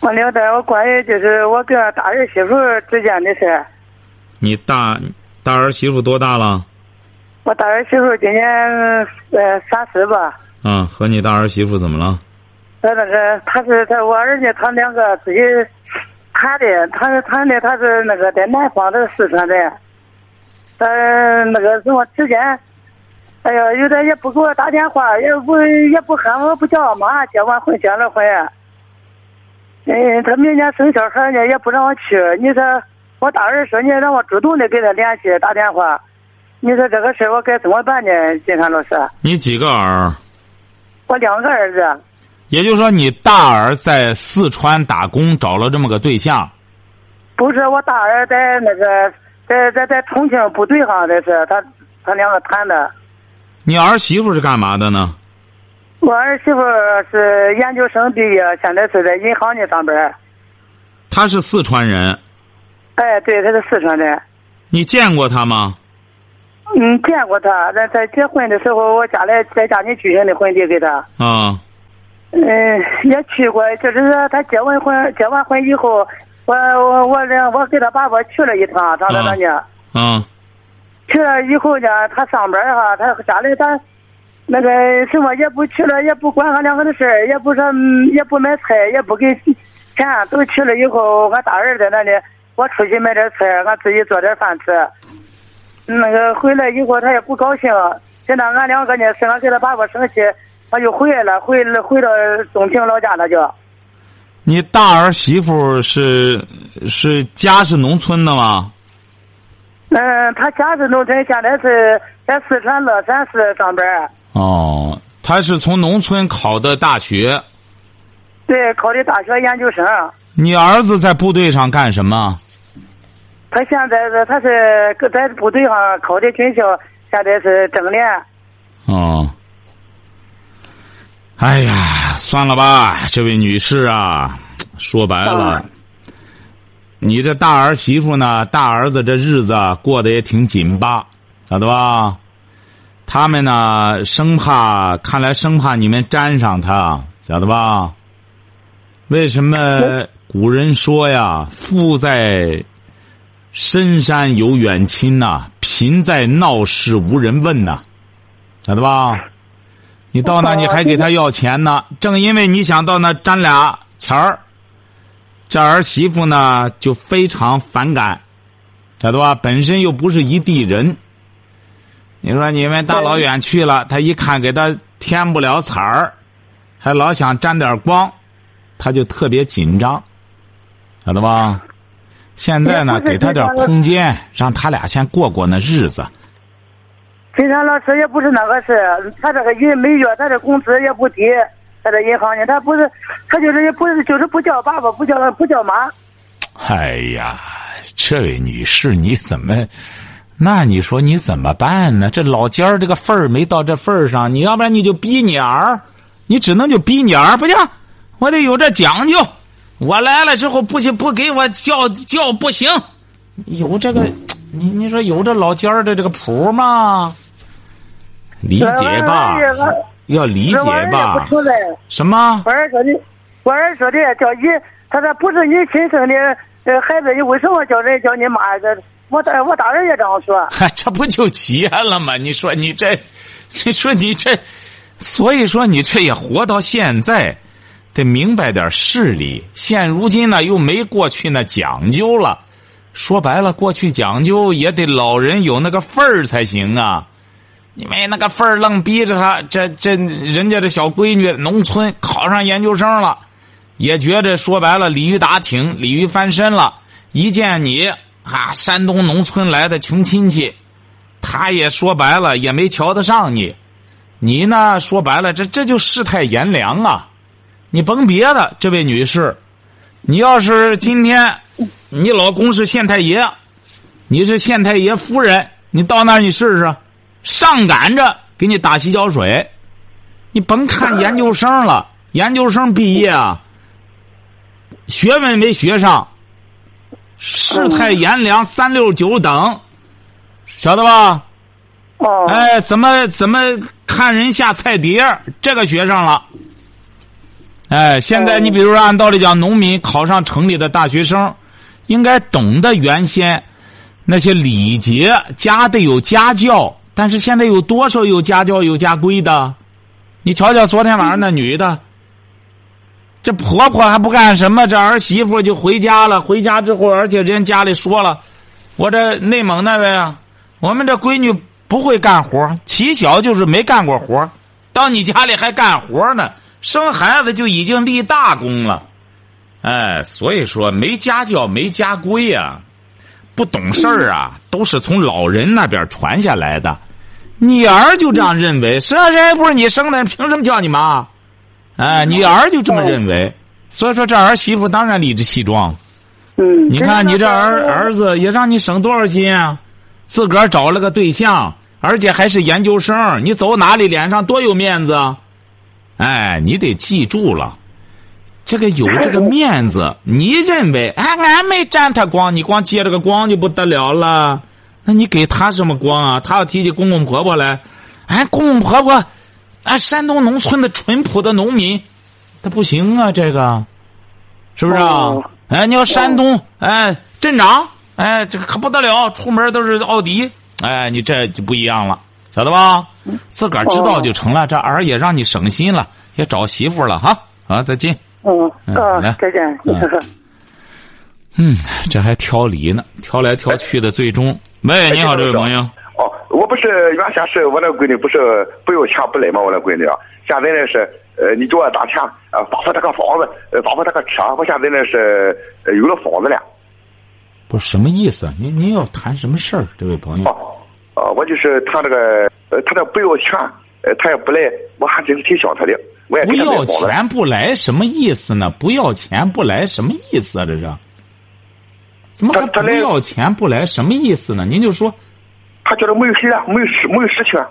我聊点我关于就是我跟大儿媳妇之间的事儿。你大大儿媳妇多大了？我大儿媳妇今年呃三十吧。嗯，和你大儿媳妇怎么了？他那个他是他我儿子他两个自己谈的，他是谈的他是那个在南方的四川的，他那个什么之间，哎呀，有点也不给我打电话，也不也不喊我不叫我妈，结完婚结了婚。嗯，他明年生小孩呢，也不让我去。你说我大儿说你让我主动的给他联系打电话，你说这个事我该怎么办呢？金山老师，你几个儿？我两个儿子。也就是说，你大儿在四川打工，找了这么个对象。不是我大儿在那个在在在重庆部队上这是他他两个谈的。你儿媳妇是干嘛的呢？我儿媳妇是研究生毕业，现在是在银行里上班。她是四川人。哎，对，她是四川人。你见过她吗？嗯，见过她。在在结婚的时候，我家里在家里举行的婚礼给她。啊。嗯，也去过，就是说他结完婚，结完婚以后，我我我给他爸爸去了一趟，上他那呢。嗯。去了以后呢，他上班哈，他家里他那个什么也不去了，也不管俺两个的事儿，也不说也不买菜，也不给钱，都去了以后，俺大儿在那里，我出去买点菜，俺自己做点饭吃。那个回来以后，他也不高兴，现在俺两个呢，是俺给他爸爸生气。他就回来了，回回到东平老家了，就。你大儿媳妇是是家是农村的吗？嗯，他家是农村，现在是在四川乐山市上班。哦，他是从农村考的大学。对，考的大学研究生。你儿子在部队上干什么？他现在是他是在部队上考的军校，现在是正连。哦。哎呀，算了吧，这位女士啊，说白了，你这大儿媳妇呢，大儿子这日子过得也挺紧巴，晓得吧？他们呢，生怕，看来生怕你们沾上他，晓得吧？为什么古人说呀，富在深山有远亲呐，贫在闹市无人问呐，晓得吧？你到那你还给他要钱呢？正因为你想到那沾俩钱儿，这儿媳妇呢就非常反感，晓得吧？本身又不是一地人。你说你们大老远去了，他一看给他添不了彩儿，还老想沾点光，他就特别紧张，晓得吧？现在呢，给他点空间，让他俩先过过那日子。金山老师也不是那个事，他这个月每月他的工资也不低，他这银行呢，他不是，他就是也不是，就是不叫爸爸，不叫不叫妈。哎呀，这位女士，你怎么？那你说你怎么办呢？这老尖儿这个份儿没到这份儿上，你要不然你就逼你儿，你只能就逼你儿，不行，我得有这讲究。我来了之后不行，不给我叫叫不行，有这个，你你说有这老尖儿的这个谱吗？理解吧，要理解吧。什么？我儿说的，我儿说的叫你，他说不是你亲生的孩子，你为什么叫人叫你妈？这我大我大人也这样说。这不就结了吗？你说你这，你说你这，所以说你这也活到现在，得明白点事理。现如今呢，又没过去那讲究了。说白了，过去讲究也得老人有那个份儿才行啊。你没那个份儿，愣逼着他。这这，人家这小闺女，农村考上研究生了，也觉着说白了，鲤鱼打挺，鲤鱼翻身了。一见你，啊，山东农村来的穷亲戚，他也说白了，也没瞧得上你。你呢，说白了，这这就世态炎凉啊。你甭别的，这位女士，你要是今天你老公是县太爷，你是县太爷夫人，你到那儿你试试，上赶着给你打洗脚水，你甭看研究生了，研究生毕业啊，学问没学上，世态炎凉，三六九等，晓得吧？哦，哎，怎么怎么看人下菜碟儿这个学上了。哎，现在你比如说，按道理讲，农民考上城里的大学生，应该懂得原先那些礼节，家得有家教。但是现在有多少有家教有家规的？你瞧瞧昨天晚上那女的，这婆婆还不干什么，这儿媳妇就回家了。回家之后，而且人家里说了，我这内蒙那位啊，我们这闺女不会干活，起小就是没干过活，到你家里还干活呢。生孩子就已经立大功了，哎，所以说没家教没家规啊，不懂事儿啊，都是从老人那边传下来的。你儿就这样认为，是啊，人不是你生的，凭什么叫你妈？哎，你儿就这么认为，所以说这儿媳妇当然理直气壮。嗯，你看你这儿儿子也让你省多少心啊？自个儿找了个对象，而且还是研究生，你走哪里脸上多有面子啊？哎，你得记住了，这个有这个面子，你认为哎，俺没沾他光，你光借这个光就不得了了。那你给他什么光啊？他要提起公公婆婆来，哎，公公婆婆，哎，山东农村的淳朴的农民，他不行啊，这个，是不是啊？哦哎，你要山东，哎，镇长，哎，这个可不得了，出门都是奥迪，哎，你这就不一样了，晓得吧？自个儿知道就成了，这儿也让你省心了，也找媳妇了哈。啊，再见。嗯嗯啊来，再见。嗯 嗯，这还挑理呢，挑来挑去的，最终，喂，你好，这位朋友。哦，我不是原先是我那闺女不是不要钱不来吗，我那闺女啊，现在呢是呃，你给我打钱呃，发发这个房子，呃，发发这个车，我现在呢是呃有了房子了。不是什么意思？您您要谈什么事儿，这位朋友？哦，呃，我就是他这个呃，他这不要钱，呃，他也不来，我还真是挺想他的，我也不要。钱不来，什么意思呢？不要钱不来，什么意思啊？这是？怎么还不要钱不来？什么意思呢？您就说，他觉得没有事啊，没有事，没有事情啊。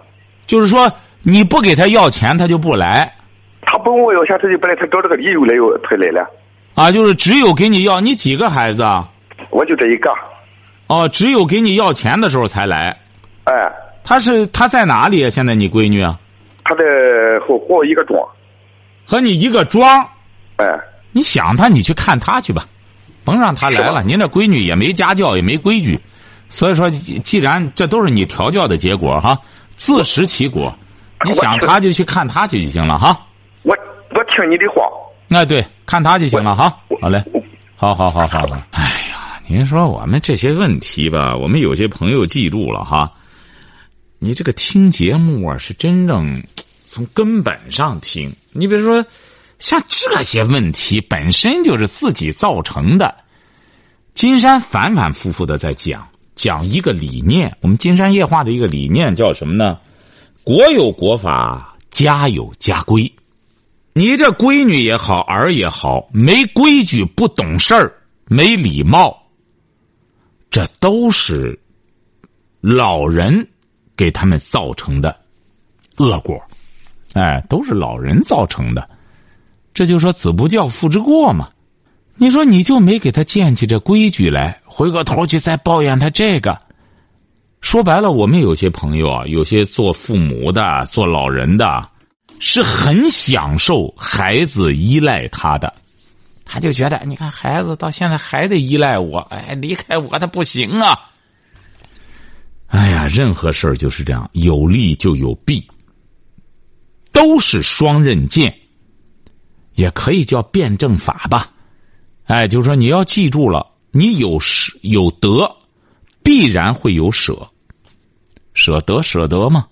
就是说你不给他要钱，他就不来他不问我要钱，他就不来，他找这个理由来要他来了。啊？就是只有给你要，你几个孩子啊？我就这一个，哦，只有给你要钱的时候才来。哎，他是他在哪里啊？现在你闺女啊，他在和和我一个庄，和你一个庄。哎，你想他，你去看他去吧，甭让他来了。您这闺女也没家教，也没规矩，所以说，既既然这都是你调教的结果哈，自食其果。你想他就去看他去就行了哈。我我听你的话，那对，看他就行了哈。好嘞，好好好好好。哎呀，您说我们这些问题吧，我们有些朋友记住了哈。你这个听节目啊，是真正从根本上听。你比如说，像这些问题本身就是自己造成的。金山反反复复的在讲讲一个理念，我们金山夜话的一个理念叫什么呢？国有国法，家有家规。你这闺女也好，儿也好，没规矩、不懂事儿、没礼貌，这都是老人给他们造成的恶果，哎，都是老人造成的。这就说子不教，父之过嘛。你说你就没给他建起这规矩来，回过头去再抱怨他这个。说白了，我们有些朋友啊，有些做父母的、做老人的，是很享受孩子依赖他的，他就觉得，你看孩子到现在还得依赖我，哎，离开我他不行啊。哎呀，任何事儿就是这样，有利就有弊，都是双刃剑，也可以叫辩证法吧。哎，就是说你要记住了，你有舍有得，必然会有舍，舍得舍得嘛。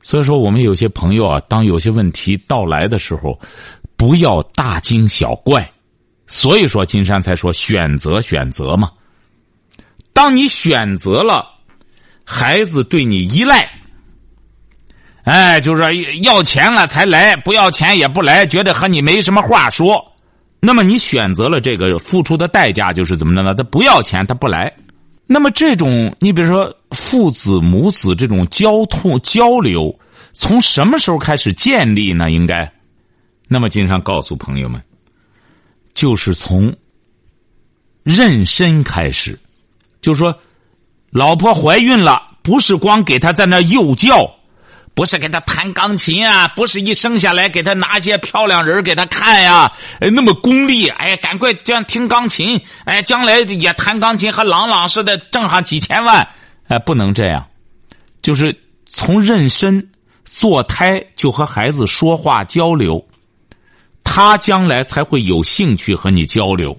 所以说，我们有些朋友啊，当有些问题到来的时候，不要大惊小怪。所以说，金山才说选择选择嘛。当你选择了孩子对你依赖，哎，就是说要钱了才来，不要钱也不来，觉得和你没什么话说，那么你选择了这个，付出的代价就是怎么着呢？他不要钱，他不来。那么这种，你比如说父子母子这种交通交流，从什么时候开始建立呢？应该，那么经常告诉朋友们，就是从妊娠开始，就是说，老婆怀孕了，不是光给他在那幼教。不是给他弹钢琴啊，不是一生下来给他拿些漂亮人给他看呀，那么功利，哎，赶快这样听钢琴，哎，将来也弹钢琴，和朗朗似的挣上几千万，哎，不能这样，就是从妊娠、坐胎就和孩子说话交流，他将来才会有兴趣和你交流。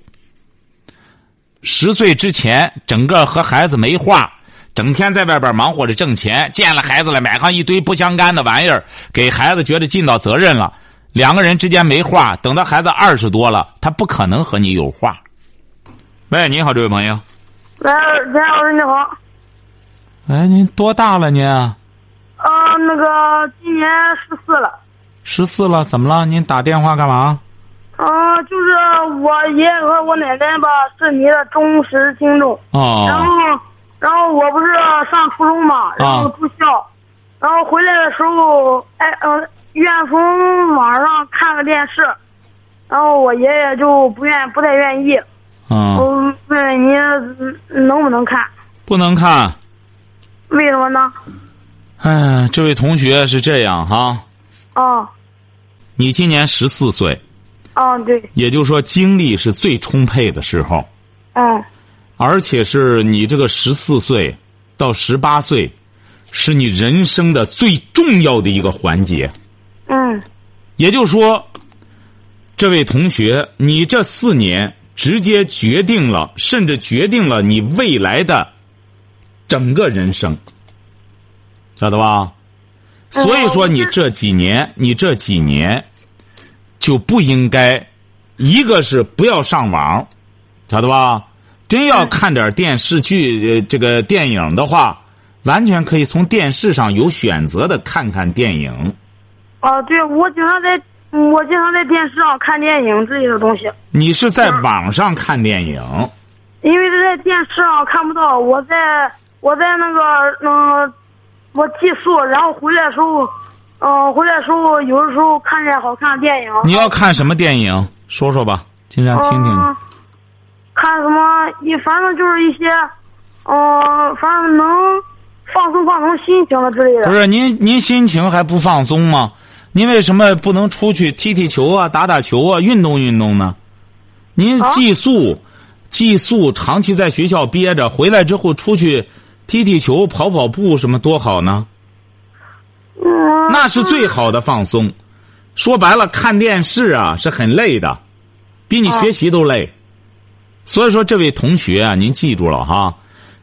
十岁之前，整个和孩子没话。整天在外边忙活着挣钱，见了孩子了，买上一堆不相干的玩意儿，给孩子觉得尽到责任了。两个人之间没话，等到孩子二十多了，他不可能和你有话。喂，你好，这位朋友。喂，田老师你好。哎，您多大了您？啊，那个今年十四了。十四了，怎么了？您打电话干嘛？啊，就是我爷爷和我奶奶吧，是你的忠实听众。哦。然后。然后我不是上初中嘛，然后住校，然后回来的时候，哎，嗯，愿从网上看个电视，然后我爷爷就不愿不太愿意，嗯，我问问你能不能看？不能看。为什么呢？哎，这位同学是这样哈。哦。你今年十四岁。哦，对。也就是说，精力是最充沛的时候。嗯。而且是你这个十四岁到十八岁，是你人生的最重要的一个环节。嗯，也就是说，这位同学，你这四年直接决定了，甚至决定了你未来的整个人生，晓得吧？所以说，你这几年，你这几年就不应该，一个是不要上网，晓得吧？真要看点电视剧、呃这个电影的话，完全可以从电视上有选择的看看电影。哦，对，我经常在，我经常在电视上看电影之类的东西。你是在网上看电影？因为在电视上看不到，我在我在那个嗯，我寄宿，然后回来的时候，嗯，回来的时候有的时候看见好看的电影。你要看什么电影？说说吧，经常听听。看什么？一反正就是一些，嗯，反正能放松放松心情的之类的。不是您，您心情还不放松吗？您为什么不能出去踢踢球啊、打打球啊、运动运动呢？您寄宿，寄宿长期在学校憋着，回来之后出去踢踢球、跑跑步，什么多好呢？嗯。那是最好的放松。说白了，看电视啊是很累的，比你学习都累。所以说，这位同学啊，您记住了哈，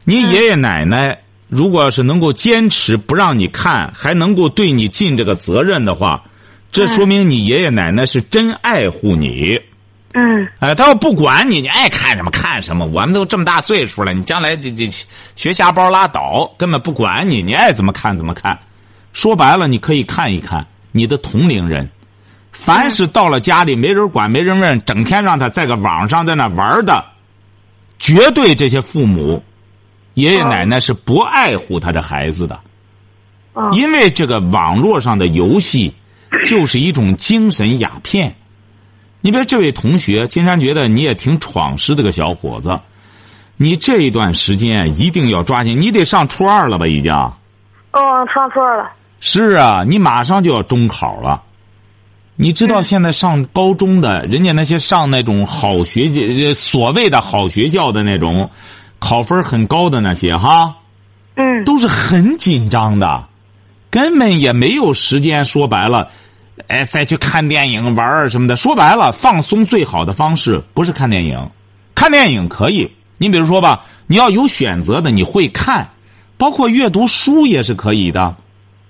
您爷爷奶奶如果要是能够坚持不让你看，还能够对你尽这个责任的话，这说明你爷爷奶奶是真爱护你。嗯。哎，他要不管你，你爱看什么看什么，我们都这么大岁数了，你将来这这学瞎包拉倒，根本不管你，你爱怎么看怎么看。说白了，你可以看一看你的同龄人，凡是到了家里没人管没人问，整天让他在个网上在那玩的。绝对，这些父母、爷爷奶奶是不爱护他的孩子的，因为这个网络上的游戏就是一种精神鸦片。你比如这位同学，金山觉得你也挺闯实的个小伙子，你这一段时间一定要抓紧，你得上初二了吧？已经。哦，上初二了。是啊，你马上就要中考了。你知道现在上高中的人家那些上那种好学校，所谓的好学校的那种，考分很高的那些哈，嗯，都是很紧张的，根本也没有时间。说白了，哎，再去看电影、玩儿什么的。说白了，放松最好的方式不是看电影，看电影可以。你比如说吧，你要有选择的，你会看，包括阅读书也是可以的。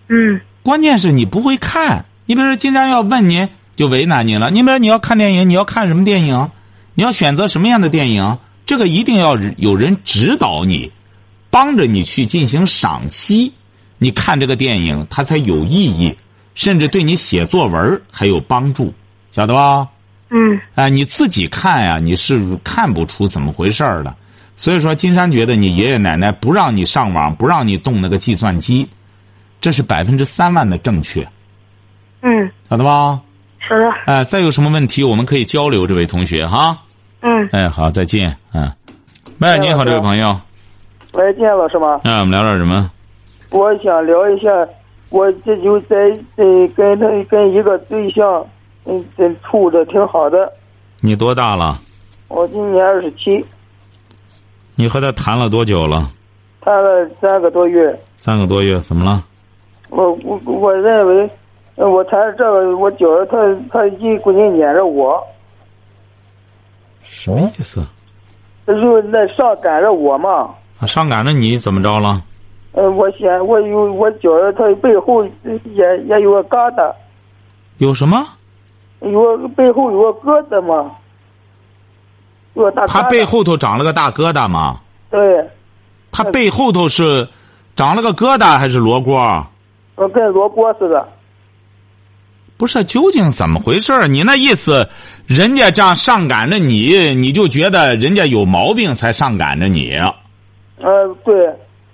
嗯，关键是你不会看。你比如说，金山要问您，就为难您了。你比如说，你要看电影，你要看什么电影？你要选择什么样的电影？这个一定要有人指导你，帮着你去进行赏析。你看这个电影，它才有意义，甚至对你写作文还有帮助，晓得吧？嗯啊、你自己看呀，你是看不出怎么回事儿的。所以说，金山觉得你爷爷奶奶不让你上网，不让你动那个计算机，这是百分之三万的正确，嗯，晓得吧？是的，哎、再有什么问题我们可以交流，这位同学哈。嗯，哎，好，再见。嗯，喂，你好，这位朋友。喂，金山老师吗？哎，我们聊点什么？我想聊一下，我这就在在跟他跟一个对象，嗯，这处的挺好的。你多大了？我今年二十七，你和他谈了多久了？谈了三个多月。三个多月，怎么了？我我我认为，呃我谈这个，我觉得他他一股劲撵着我，什么意思？他就那上赶着我嘛。啊，上赶着你怎么着了？呃，我想我有我觉得他背后也也有个疙瘩，有什么？有个背后有个疙瘩嘛，有个大疙瘩。他背后头长了个大疙瘩嘛？对，他背后头是长了个疙瘩还是罗锅？呃，跟罗锅似的。不是，究竟怎么回事儿你那意思，人家这样上赶着你，你就觉得人家有毛病才上赶着你？呃，对，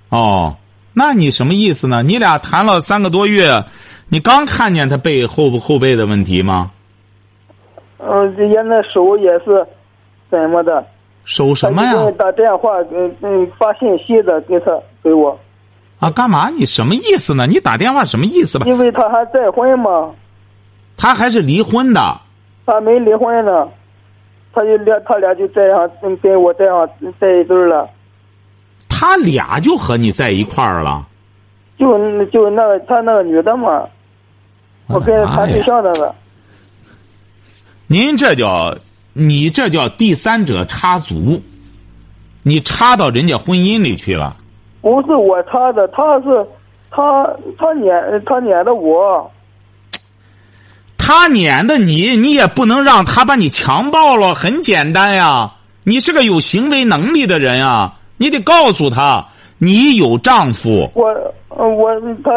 哦，那你什么意思呢？你俩谈了三个多月，你刚看见他背后后背的问题吗？嗯、人家那手也是怎么的？手什么呀？打电话，嗯嗯，发信息的给他给我，啊，干嘛？你什么意思呢？你打电话什么意思吧？因为他还再婚嘛，他还是离婚的。他没离婚呢，他就俩他俩就这样嗯跟我这样在一堆儿了，他俩就和你在一块儿了。就就那个他那个女的嘛，我跟他谈对象那个，您这叫你这叫第三者插足，你插到人家婚姻里去了。不是我插的，他是他他撵他撵的我，他撵的你，你也不能让他把你强暴了。很简单呀，你是个有行为能力的人啊，你得告诉他，你有丈夫。我呃我他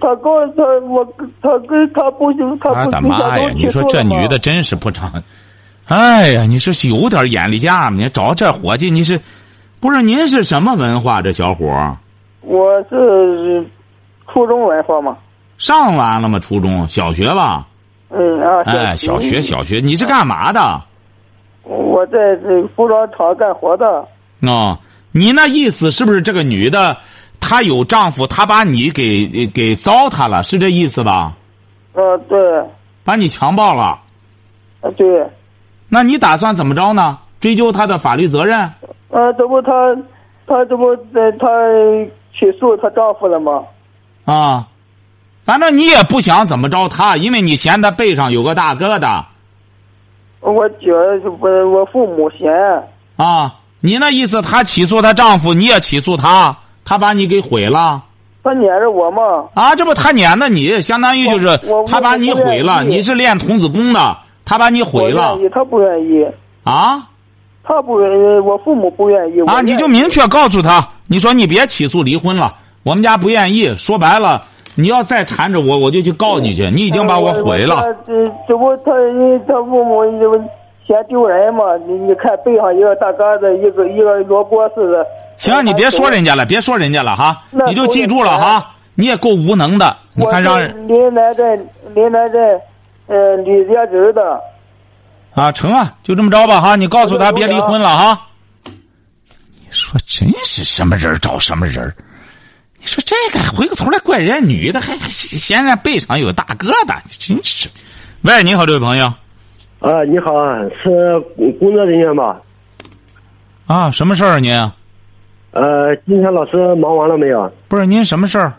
他告他我他跟他不行，他我不行，的妈呀！你说这女的真是不长。哎呀，你说是有点眼力见吗？你找这伙计，你是不是您是什么文化？这小伙儿我是初中文化嘛，上完了吗？初中小学吧？嗯啊，哎，小学小学，你是干嘛的？我在这服装厂干活的，哦，你那意思是不是这个女的，她有丈夫，她把你给给糟蹋了，是这意思吧？呃对，把你强暴了，啊对，那你打算怎么着呢？追究她的法律责任？呃这不她，她这不呃他起诉她丈夫了吗？啊，反正你也不想怎么着他，因为你嫌他背上有个大疙瘩我觉得我我父母嫌，啊。你那意思，她起诉她丈夫，你也起诉她，她把你给毁了她撵着我嘛，啊？这不她撵的你，相当于就是她把你毁了。你是练童子功的，她把你毁了愿意，他不愿意，啊。她不愿意，我父母不愿意。我啊，你就明确告诉她，你说你别起诉离婚了，我们家不愿意。说白了，你要再缠着我，我就去告你去。你已经把我毁了。呃这这不他他父母嫌丢人嘛？你你看背上一个大疙瘩，一个一个萝卜似的。行，你别说人家了，别说人家了哈，你就记住了哈。你也够无能的，你看让人临南镇临南镇呃李家侄的，啊成啊，就这么着吧哈。你告诉他别离婚了哈。你说真是什么人找什么人儿你说这个回过头来怪人家女的，还还嫌人家背上有大疙瘩，真是。喂，你好，这位朋友啊，你好，是工作人员吧？啊，什么事儿啊您？呃，金山老师忙完了没有？不是您什么事儿？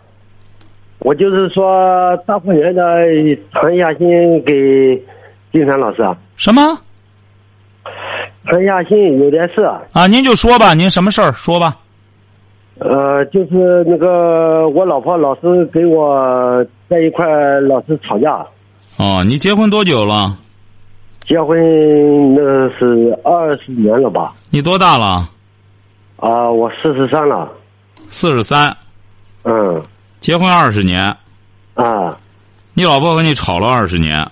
我就是说大过年的谈一下心给金山老师啊，什么谈一下心有点事，啊？您就说吧，您什么事儿说吧。呃，就是那个我老婆老是给我在一块老是吵架，哦，你结婚多久了？结婚那是二十年了吧？你多大了？啊，我四十三了，四十三，嗯，结婚二十年，啊，你老婆和你吵了二十年，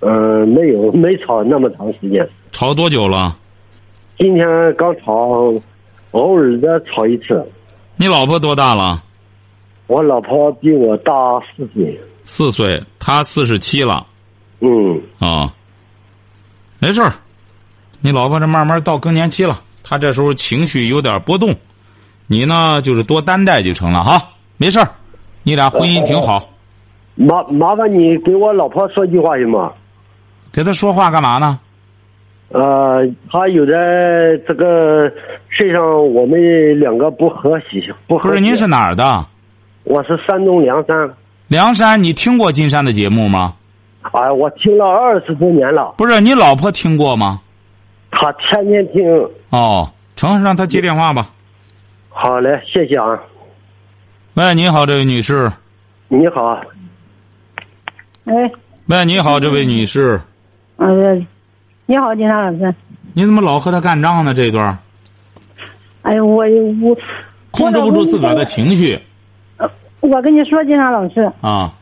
嗯，没有，没吵那么长时间。吵多久了？今天刚吵，偶尔的吵一次。你老婆多大了？我老婆比我大四岁。四岁，她四十七了。嗯。啊。没事儿，你老婆这慢慢到更年期了，她这时候情绪有点波动，你呢就是多担待就成了哈。没事儿，你俩婚姻挺好。麻麻烦你给我老婆说句话行吗？给她说话干嘛呢？呃，他有的这个事上我们两个不和谐，不和不是您是哪儿的？我是山东梁山。梁山，你听过金山的节目吗？哎，我听了二十多年了。不是，你老婆听过吗？她天天听。哦，成，让她接电话吧。好嘞，谢谢啊。喂，你好，这位女士。你好。哎。喂，你好，这位女士。嗯，你好，金山老师。你怎么老和他干仗呢？这一段。哎呦，我我控制不住自个儿的情绪。呃，我跟你说，金山老师。啊。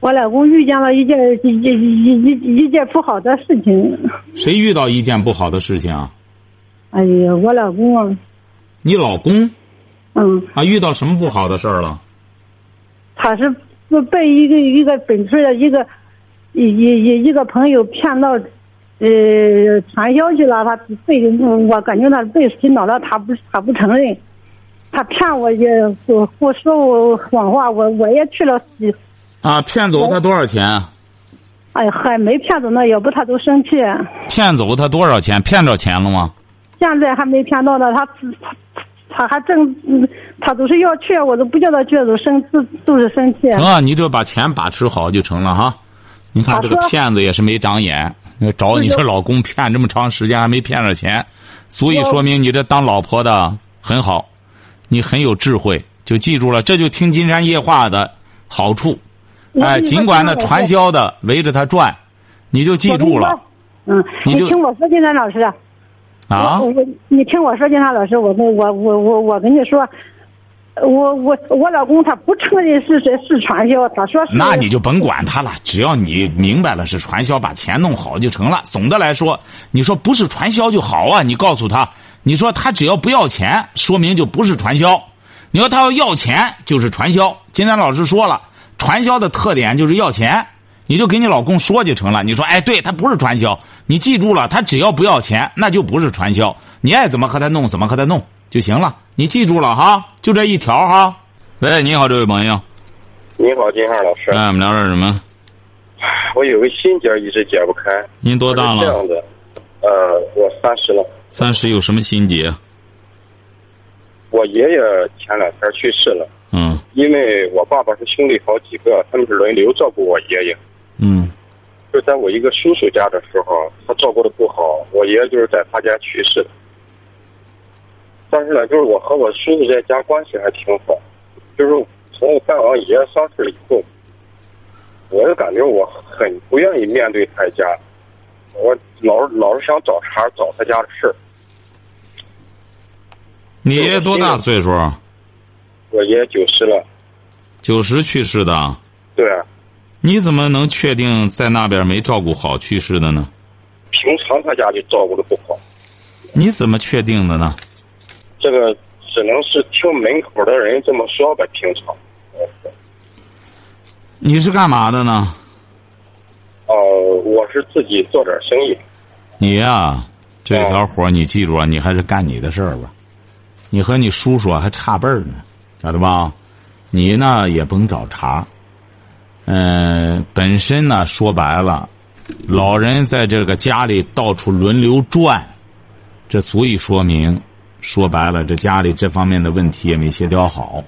我老公遇见了一件一一一一件不好的事情。谁遇到一件不好的事情啊？哎呀，我老公啊。你老公？嗯。啊，遇到什么不好的事儿了？他是被一个一个本村的一个一一一一个朋友骗到，呃，传销去了。他被我感觉他被洗脑了，他不他不承认，他骗我也我我说我谎话，我我也去了洗。啊！骗走他多少钱？哎，还没骗走呢，要不他都生气。骗走他多少钱？骗着钱了吗？现在还没骗到呢，他他他还正，他都是要去，我都不叫他去，都生都都是生气。啊，你就把钱把持好就成了哈。你看这个骗子也是没长眼，找你这老公骗这么长时间还没骗着钱，足以说明你这当老婆的很好，你很有智慧。就记住了，这就听金山夜话的好处。哎，尽管那传销的围着他转，你就记住了。嗯，你听我说，金山老师。啊。我你听我说，金山老师，我跟我我我我跟你说，我我我老公他不承认是是是传销，他说是。那你就甭管他了，只要你明白了是传销，把钱弄好就成了。总的来说，你说不是传销就好啊。你告诉他，你说他只要不要钱，说明就不是传销；你说他要要钱，就是传销。金山老师说了。传销的特点就是要钱，你就给你老公说就成了。你说，哎，对他不是传销，你记住了，他只要不要钱，那就不是传销。你爱怎么和他弄，怎么和他弄就行了。你记住了哈，就这一条哈。喂，你好，这位朋友。你好，金汉老师。哎，我们聊点什么？我有个心结一直解不开。您多大了？这样的，呃，我三十了。三十有什么心结？我爷爷前两天去世了。嗯，因为我爸爸是兄弟好几个，他们是轮流照顾我爷爷。嗯，就在我一个叔叔家的时候，他照顾的不好，我爷爷就是在他家去世的。但是呢，就是我和我叔叔在家关系还挺好，就是从我办完爷爷丧事以后，我就感觉我很不愿意面对他家，我老是老是想找茬找他家的事儿。你爷爷多大岁数？我爷爷九十了，九十去世的。对。你怎么能确定在那边没照顾好去世的呢？平常他家就照顾的不好。你怎么确定的呢？这个只能是听门口的人这么说吧。平常。你是干嘛的呢？哦，我是自己做点生意。你呀，这条活你记住啊，你还是干你的事儿吧。你和你叔叔还差辈儿呢。晓得吧？你呢也甭找茬。嗯，本身呢说白了，老人在这个家里到处轮流转，这足以说明，说白了，这家里这方面的问题也没协调好。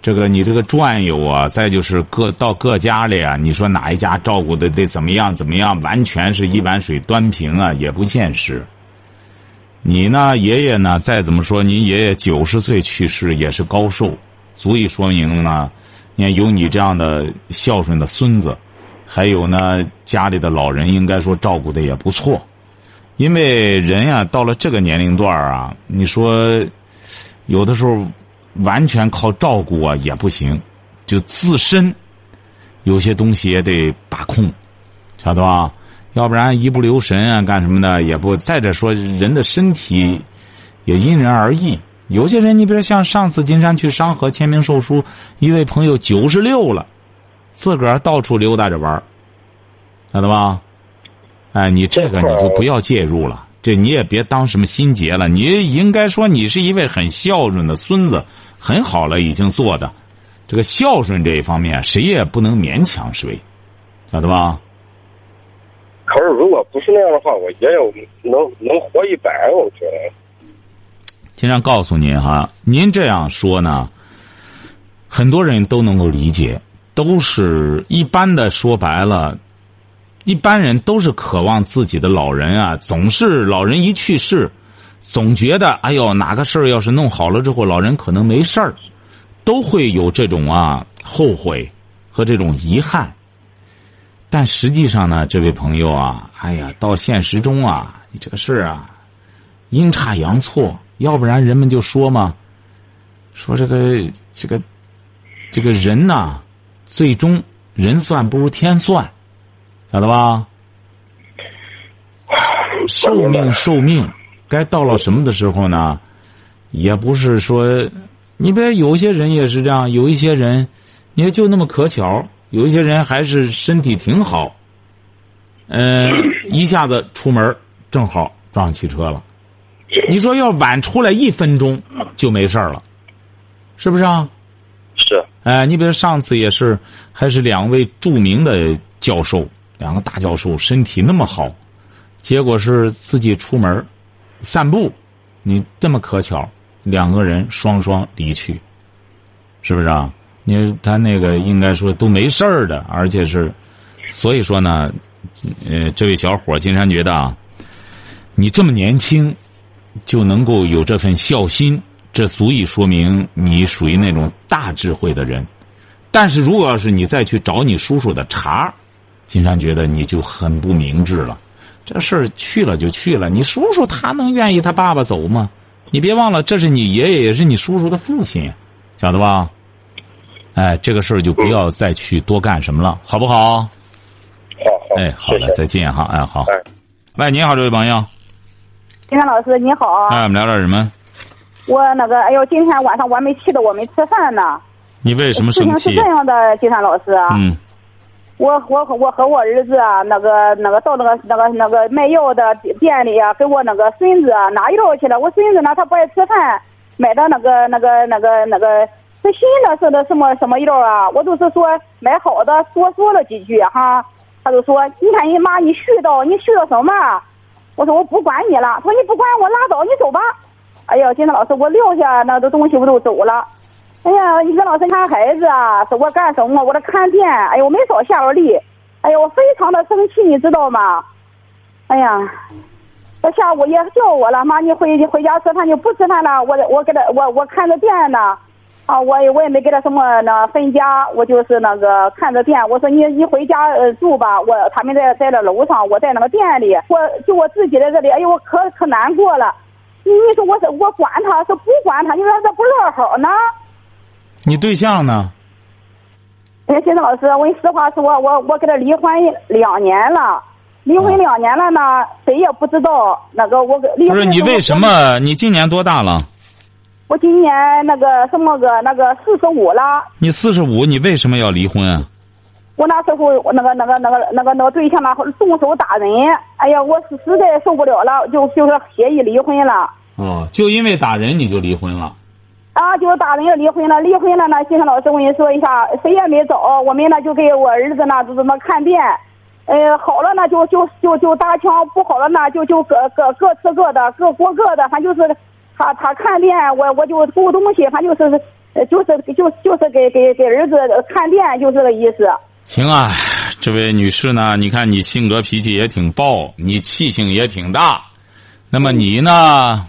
这个你这个转悠啊，再就是各到各家里啊，你说哪一家照顾的得怎么样怎么样，完全是一碗水端平啊，也不现实。你呢，爷爷呢？再怎么说，您爷爷九十岁去世也是高寿，足以说明呢。你看，有你这样的孝顺的孙子，还有呢，家里的老人应该说照顾的也不错。因为人呀，到了这个年龄段啊，你说有的时候完全靠照顾啊也不行，就自身有些东西也得把控。晓得吧？要不然一不留神啊，干什么的也不。再者说，人的身体也因人而异。有些人，你比如像上次金山去商河签名售书，一位朋友九十六了，自个儿到处溜达着玩儿，晓得吧？哎，你这个你就不要介入了，这你也别当什么心结了。你应该说你是一位很孝顺的孙子，很好了，已经做的。这个孝顺这一方面，谁也不能勉强谁，晓得吧？可是如果不是那样的话，我爷爷能能活一百，我觉得。经常告诉您哈，您这样说呢，很多人都能够理解，都是一般的。说白了，一般人都是渴望自己的老人啊，总是老人一去世，总觉得哎呦哪个事儿要是弄好了之后，老人可能没事儿，都会有这种啊后悔和这种遗憾。但实际上呢，这位朋友啊，哎呀，到现实中啊，你这个事儿啊，阴差阳错。要不然人们就说嘛，说这个这个这个人呐，最终人算不如天算，晓得吧？寿命寿命，该到了什么的时候呢？也不是说，你别有些人也是这样，有一些人，你看就那么可巧，有一些人还是身体挺好，嗯，一下子出门正好撞上汽车了。你说要晚出来一分钟就没事了，是不是啊？是。哎，你比如上次也是，还是两位著名的教授，两个大教授身体那么好，结果是自己出门散步，你这么可巧，两个人双双离去，是不是啊？你他那个应该说都没事儿的，而且是，所以说呢，呃，这位小伙金山觉得啊，你这么年轻。就能够有这份孝心，这足以说明你属于那种大智慧的人。但是如果要是你再去找你叔叔的茬，金山觉得你就很不明智了。这事儿去了就去了，你叔叔他能愿意他爸爸走吗？你别忘了，这是你爷爷，也是你叔叔的父亲，晓得吧？哎，这个事儿就不要再去多干什么了，好不好？好，哎，好了，再见哈，哎，好。哎，喂，你好，这位朋友。金山老师你好，哎，我们聊点什么？我那个，哎呦，今天晚上我还没气的，我没吃饭呢。你为什么生气？事情是这样的，金山老师。嗯。我我我和我儿子啊，那个那个到那个那个那个卖药的店里啊，给我那个孙子啊拿药去了。我孙子呢，他不爱吃饭，买的那个那个那个那个是新的是的什么什么药啊？我都是说买好的，多说了几句哈，他就说：“你看你妈，你絮叨，你絮叨什么？”我说我不管你了，他说你不管我拉倒，你走吧。哎呀，金山老师，我撂下那个东西我都走了。哎呀，金山老师看孩子啊，说我干什么？我在看店。哎呀，我没少下着力。哎呀，我非常的生气，你知道吗？哎呀，他下午也叫我了，妈，你回你回家吃饭就不吃饭了。我我给他我我看着店呢。啊，我也我也没给他什么呢分家，我就是那个看着店。我说你你回家呃住吧，我他们在在那楼上，我在那个店里，我就我自己在这里，哎呦我可可难过了。你你说我我管他是不管他，你说这不乐好呢？你对象呢？哎，先生老师，我跟你实话说，我我跟他离婚两年了，离婚两年了呢，谁也不知道那个我离婚。不是你为什么？你今年多大了？我今年那个什么个那个四十五了。你四十五，你为什么要离婚啊？我那时候那个那个那个那个那个对象呢，动手打人，哎呀，我是实在受不了了，就就是协议离婚了。哦，就因为打人你就离婚了？啊，就打人离婚了，离婚了呢。先生老师，我跟你说一下，谁也没找，我们呢就给我儿子呢就这么看店，呃，好了呢就就就就搭腔，不好了呢就就各各各吃各的，各过各的，反正就是。他他看店，我我就偷东西，他就是，就是就就是给给给儿子看店，就这个意思。行啊，这位女士呢？你看你性格脾气也挺暴，你气性也挺大，那么你呢？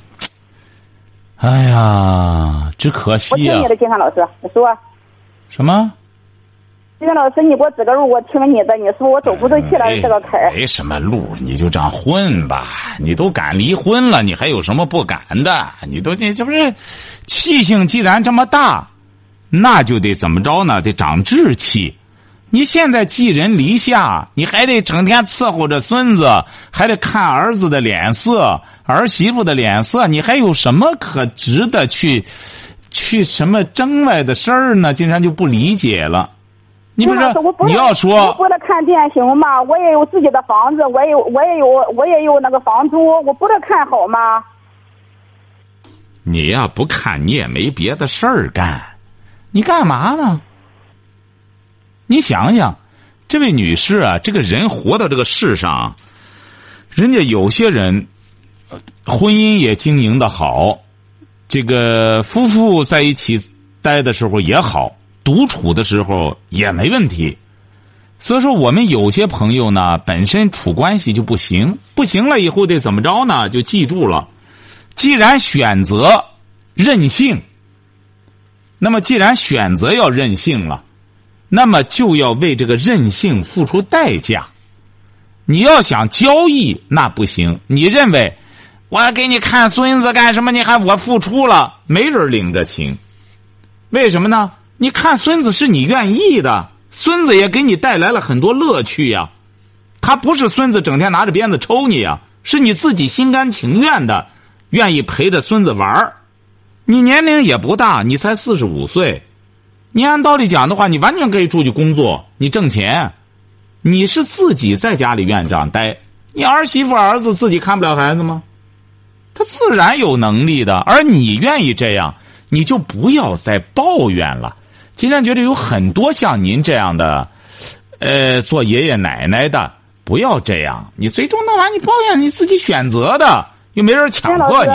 哎呀，只可惜呀。我听你的，金山老师，你说。什么？金山老师，你给我指个路，我听你的。你说我走不出去了，这个坎儿。没什么路，你就这样混吧。你都敢离婚了，你还有什么不敢的？你都这这不是气性既然这么大，那就得怎么着呢？得长志气。你现在寄人篱下，你还得整天伺候着孙子，还得看儿子的脸色、儿媳妇的脸色，你还有什么可值得去去什么争外的事儿呢？竟然就不理解了。你不是金老师我不你要说我不能看店行吗？我也有自己的房子，我也有我也有我也有那个房租，我不能看好吗？你呀不看，你也没别的事儿干，你干嘛呢？你想想，这位女士啊，这个人活到这个世上，人家有些人婚姻也经营的好，这个夫妇在一起待的时候也好，独处的时候也没问题。所以说，我们有些朋友呢，本身处关系就不行，不行了以后得怎么着呢？就记住了。既然选择任性，那么既然选择要任性了，那么就要为这个任性付出代价。你要想交易，那不行。你认为我给你看孙子干什么？你还我付出了，没人领着情。为什么呢？你看孙子是你愿意的，孙子也给你带来了很多乐趣呀。他不是孙子整天拿着鞭子抽你呀，是你自己心甘情愿的，愿意陪着孙子玩儿。你年龄也不大，你才四十五岁，你按道理讲的话，你完全可以出去工作，你挣钱。你是自己在家里院这样待，你儿媳妇儿子自己看不了孩子吗？他自然有能力的，而你愿意这样，你就不要再抱怨了。今天觉得有很多像您这样的，呃，做爷爷奶奶的，不要这样。你最终弄完，你抱怨你自己选择的，又没人强迫你。，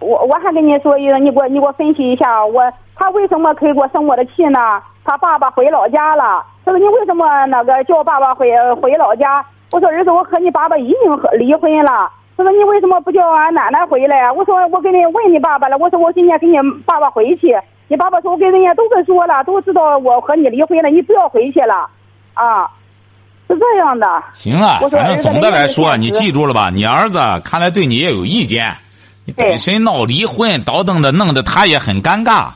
我我还跟你说一个，你给我你给我分析一下，我他为什么可以给我生我的气呢？他爸爸回老家了，他说你为什么那个叫爸爸回回老家？我说儿子，我和你爸爸已经和离婚了。他说你为什么不叫俺奶奶回来？我说我给你问你爸爸了，我说我今天给你爸爸回去。你爸爸说我跟人家都跟说了，都知道我和你离婚了，你不要回去了，啊，是这样的。行啊反正总的来说，你记住了吧？你儿子看来对你也有意见，你本身闹离婚，倒腾的，弄得他也很尴尬。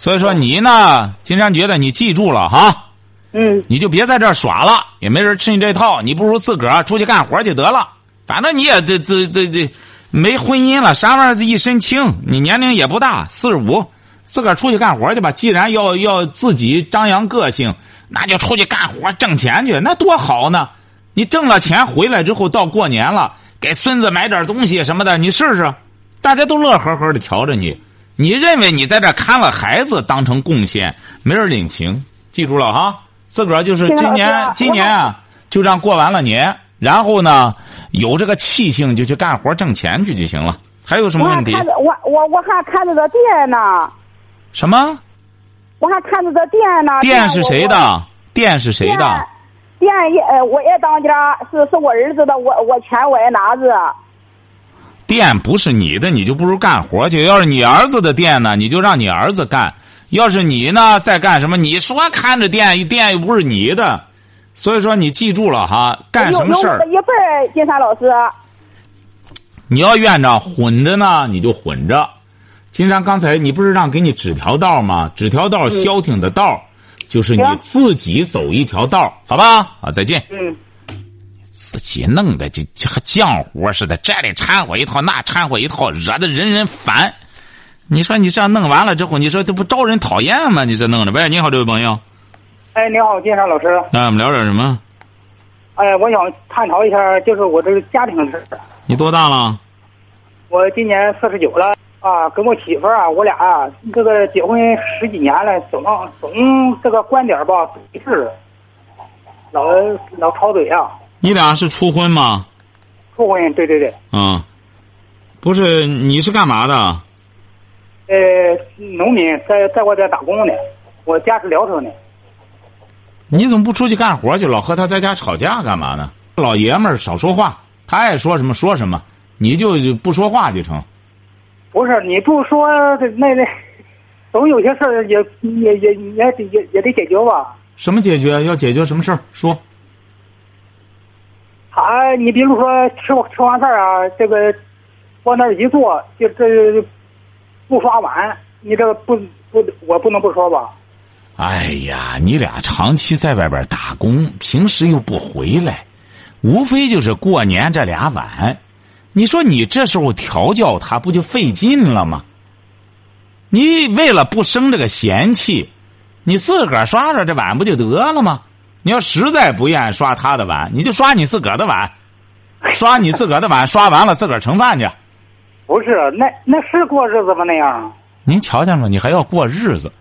所以说你呢，金山觉得你记住了哈，嗯，你就别在这儿耍了，也没人吃你这套，你不如自个儿出去干活去得了。反正你也这这这这没婚姻了，啥玩意儿一身轻，你年龄也不大，四十五，自个儿出去干活去吧。既然要要自己张扬个性，那就出去干活挣钱去，那多好呢！你挣了钱回来之后，到过年了，给孙子买点东西什么的，你试试，大家都乐呵呵的瞧着你。你认为你在这看了孩子当成贡献，没人领情，记住了哈。自个儿就是今年今年啊，就这样过完了年，然后呢，有这个气性就去干活挣钱去就行了。还有什么问题？我我我我还看着这店呢，什么我还看着这店呢。店是谁？的？店是谁的？店也呃，我也当家，是是我儿子的，我我钱我也拿着。店不是你的，你就不如干活去。要是你儿子的店呢，你就让你儿子干；要是你呢，在干什么？你说看着店，店又不是你的，所以说你记住了哈，干什么事儿一份，金山老师。你要院长混着呢，你就混着。金山刚才你不是让给你指条道吗？指条道消停的道，就是你自己走一条道，好吧？好，再见。嗯。自己弄的就就和浆糊似的，这里掺和一套，那掺和一套，惹得人人烦。你说你这样弄完了之后，你说这不招人讨厌吗？你这弄的，喂，你好，这位朋友，哎，你好，金山老师。那我们聊点什么？哎，我想探讨一下，就是我这个家庭的事儿。你多大了？我今年四十九了啊，跟我媳妇儿啊，我俩啊，这个结婚十几年了，总总这个观点吧不一致，老老吵嘴啊，你俩是初婚吗？初婚，对对对，啊，不是，你是干嘛的？呃，农民在在外边打工呢，我家是聊城的，你怎么不出去干活去，老和他在家吵架干嘛呢？老爷们儿少说话，他爱说什么说什么，你就不说话就成。不是你不说这那那，总有些事儿也也也也得也也得解决吧。什么解决？要解决什么事儿？说。他，你比如说吃吃完饭啊，这个往那儿一坐，就这不刷碗，你这个不不，我不能不说吧？哎呀，你俩长期在外边打工，平时又不回来，无非就是过年这俩碗。你说你这时候调教他，不就费劲了吗？你为了不生这个嫌弃，你自个儿刷刷这碗不就得了吗？你要实在不愿意刷他的碗，你就刷你自个儿的碗，刷你自个儿的碗，刷完了自个儿盛饭去。不是，那那是过日子吗？那样？您瞧见了，你还要过日子。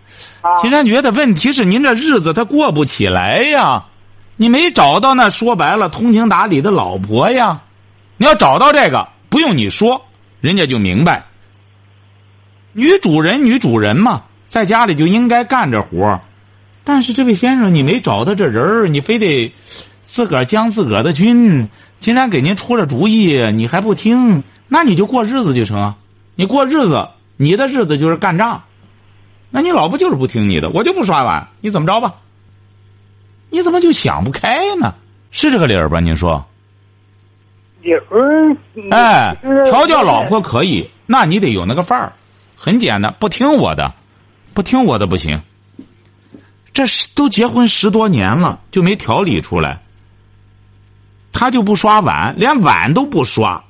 啊，金山觉得问题是您这日子他过不起来呀，你没找到那说白了通情达理的老婆呀。你要找到这个，不用你说，人家就明白。女主人，女主人嘛，在家里就应该干这活儿但是这位先生，你没找到这人儿，你非得自个儿将自个儿的军。竟然给您出了主意，你还不听，那你就过日子就成啊。你过日子，你的日子就是干仗。那你老婆就是不听你的，我就不刷碗，你怎么着吧？你怎么就想不开呢？是这个理儿吧？您说？理儿。哎，调教老婆可以，那你得有那个范儿。很简单，不听我的，不听我的不行。这是都结婚十多年了，就没调理出来。他就不刷碗，连碗都不刷。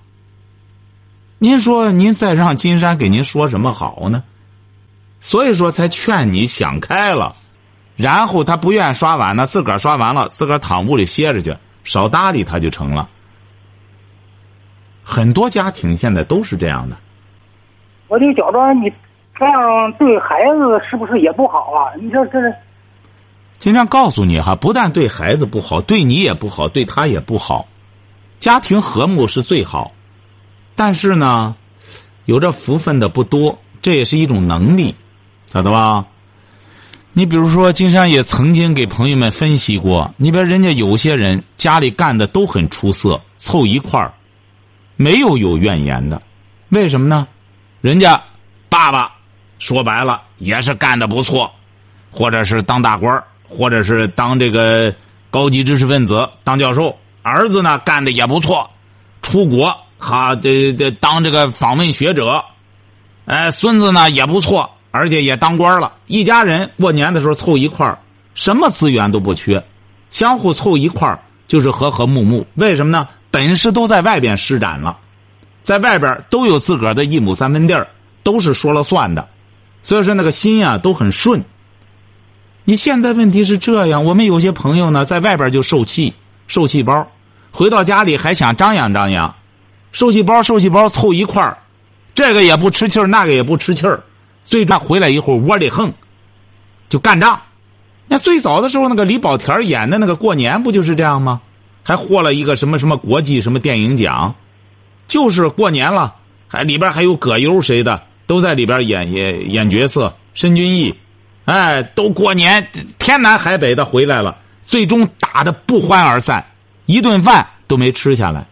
您说，您再让金山给您说什么好呢？所以说，才劝你想开了。然后他不愿意刷碗呢，自个儿刷完了，自个儿躺屋里歇着去，少搭理他就成了。很多家庭现在都是这样的。我就觉着你这样对孩子是不是也不好啊？你说这。金山告诉你哈，不但对孩子不好，对你也不好，对他也不好。家庭和睦是最好，但是呢，有这福分的不多，这也是一种能力，晓得吧？你比如说，金山也曾经给朋友们分析过，你比如人家有些人家里干的都很出色，凑一块儿，没有有怨言的，为什么呢？人家爸爸说白了也是干的不错，或者是当大官儿。或者是当这个高级知识分子当教授，儿子呢干的也不错，出国哈这这当这个访问学者，哎，孙子呢也不错，而且也当官了。一家人过年的时候凑一块儿，什么资源都不缺，相互凑一块儿就是和和睦睦。为什么呢？本事都在外边施展了，在外边都有自个儿的一亩三分地儿，都是说了算的，所以说那个心呀都很顺。你现在问题是这样，我们有些朋友呢，在外边就受气，受气包，回到家里还想张扬张扬，受气包受气包凑一块儿，这个也不吃气儿，那个也不吃气儿，最终回来以后窝里横，就干仗。那最早的时候，那个李保田演的那个过年不就是这样吗？还获了一个什么什么国际什么电影奖，就是过年了，还里边还有葛优谁的都在里边演演演角色，申军义。哎，都过年，天南海北的回来了，最终打的不欢而散，一顿饭都没吃下来，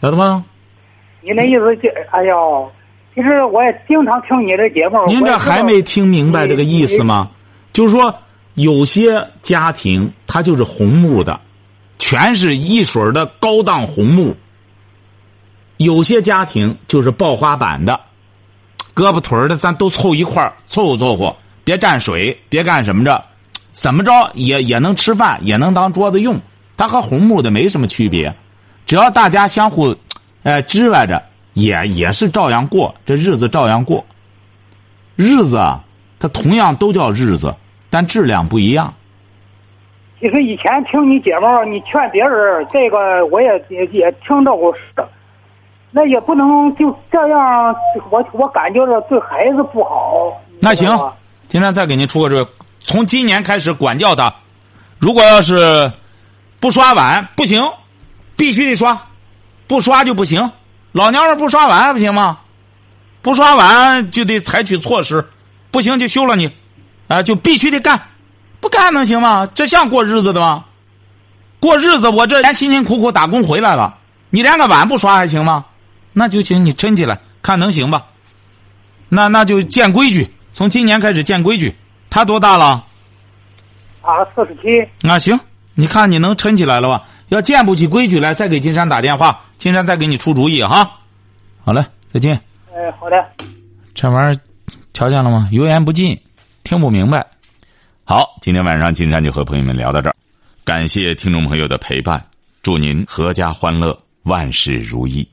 晓得吗？你那意思就，哎呦，其实我也经常听你的节目。您这还没听明白这个意思吗？就是说，有些家庭他就是红木的，全是一水的高档红木；有些家庭就是爆花板的，胳膊腿的咱都凑一块凑合凑合。别沾水，别干什么着，怎么着也也能吃饭，也能当桌子用。它和红木的没什么区别，只要大家相互，呃，支来着，也也是照样过，这日子照样过。日子啊，它同样都叫日子，但质量不一样。其实以前听你节目，你劝别人，这个我也也也听到过，那也不能就这样，我我感觉着对孩子不好。那行。今天再给您出个这个，从今年开始管教他，如果要是不刷碗不行，必须得刷，不刷就不行。老娘们不刷碗还不行吗？不刷碗就得采取措施，不行就休了你，啊，就必须得干，不干能行吗？这像过日子的吗？过日子我这连辛辛苦苦打工回来了，你连个碗不刷还行吗？那就行，你撑起来看能行吧？那那就见规矩。从今年开始建规矩，他多大了？啊，四十七。那，行，你看你能撑起来了吧？要建不起规矩来，再给金山打电话，金山再给你出主意哈。好嘞，再见。哎，好的。这玩意儿，瞧见了吗？油盐不进，听不明白。好，今天晚上金山就和朋友们聊到这儿，感谢听众朋友的陪伴，祝您阖家欢乐，万事如意。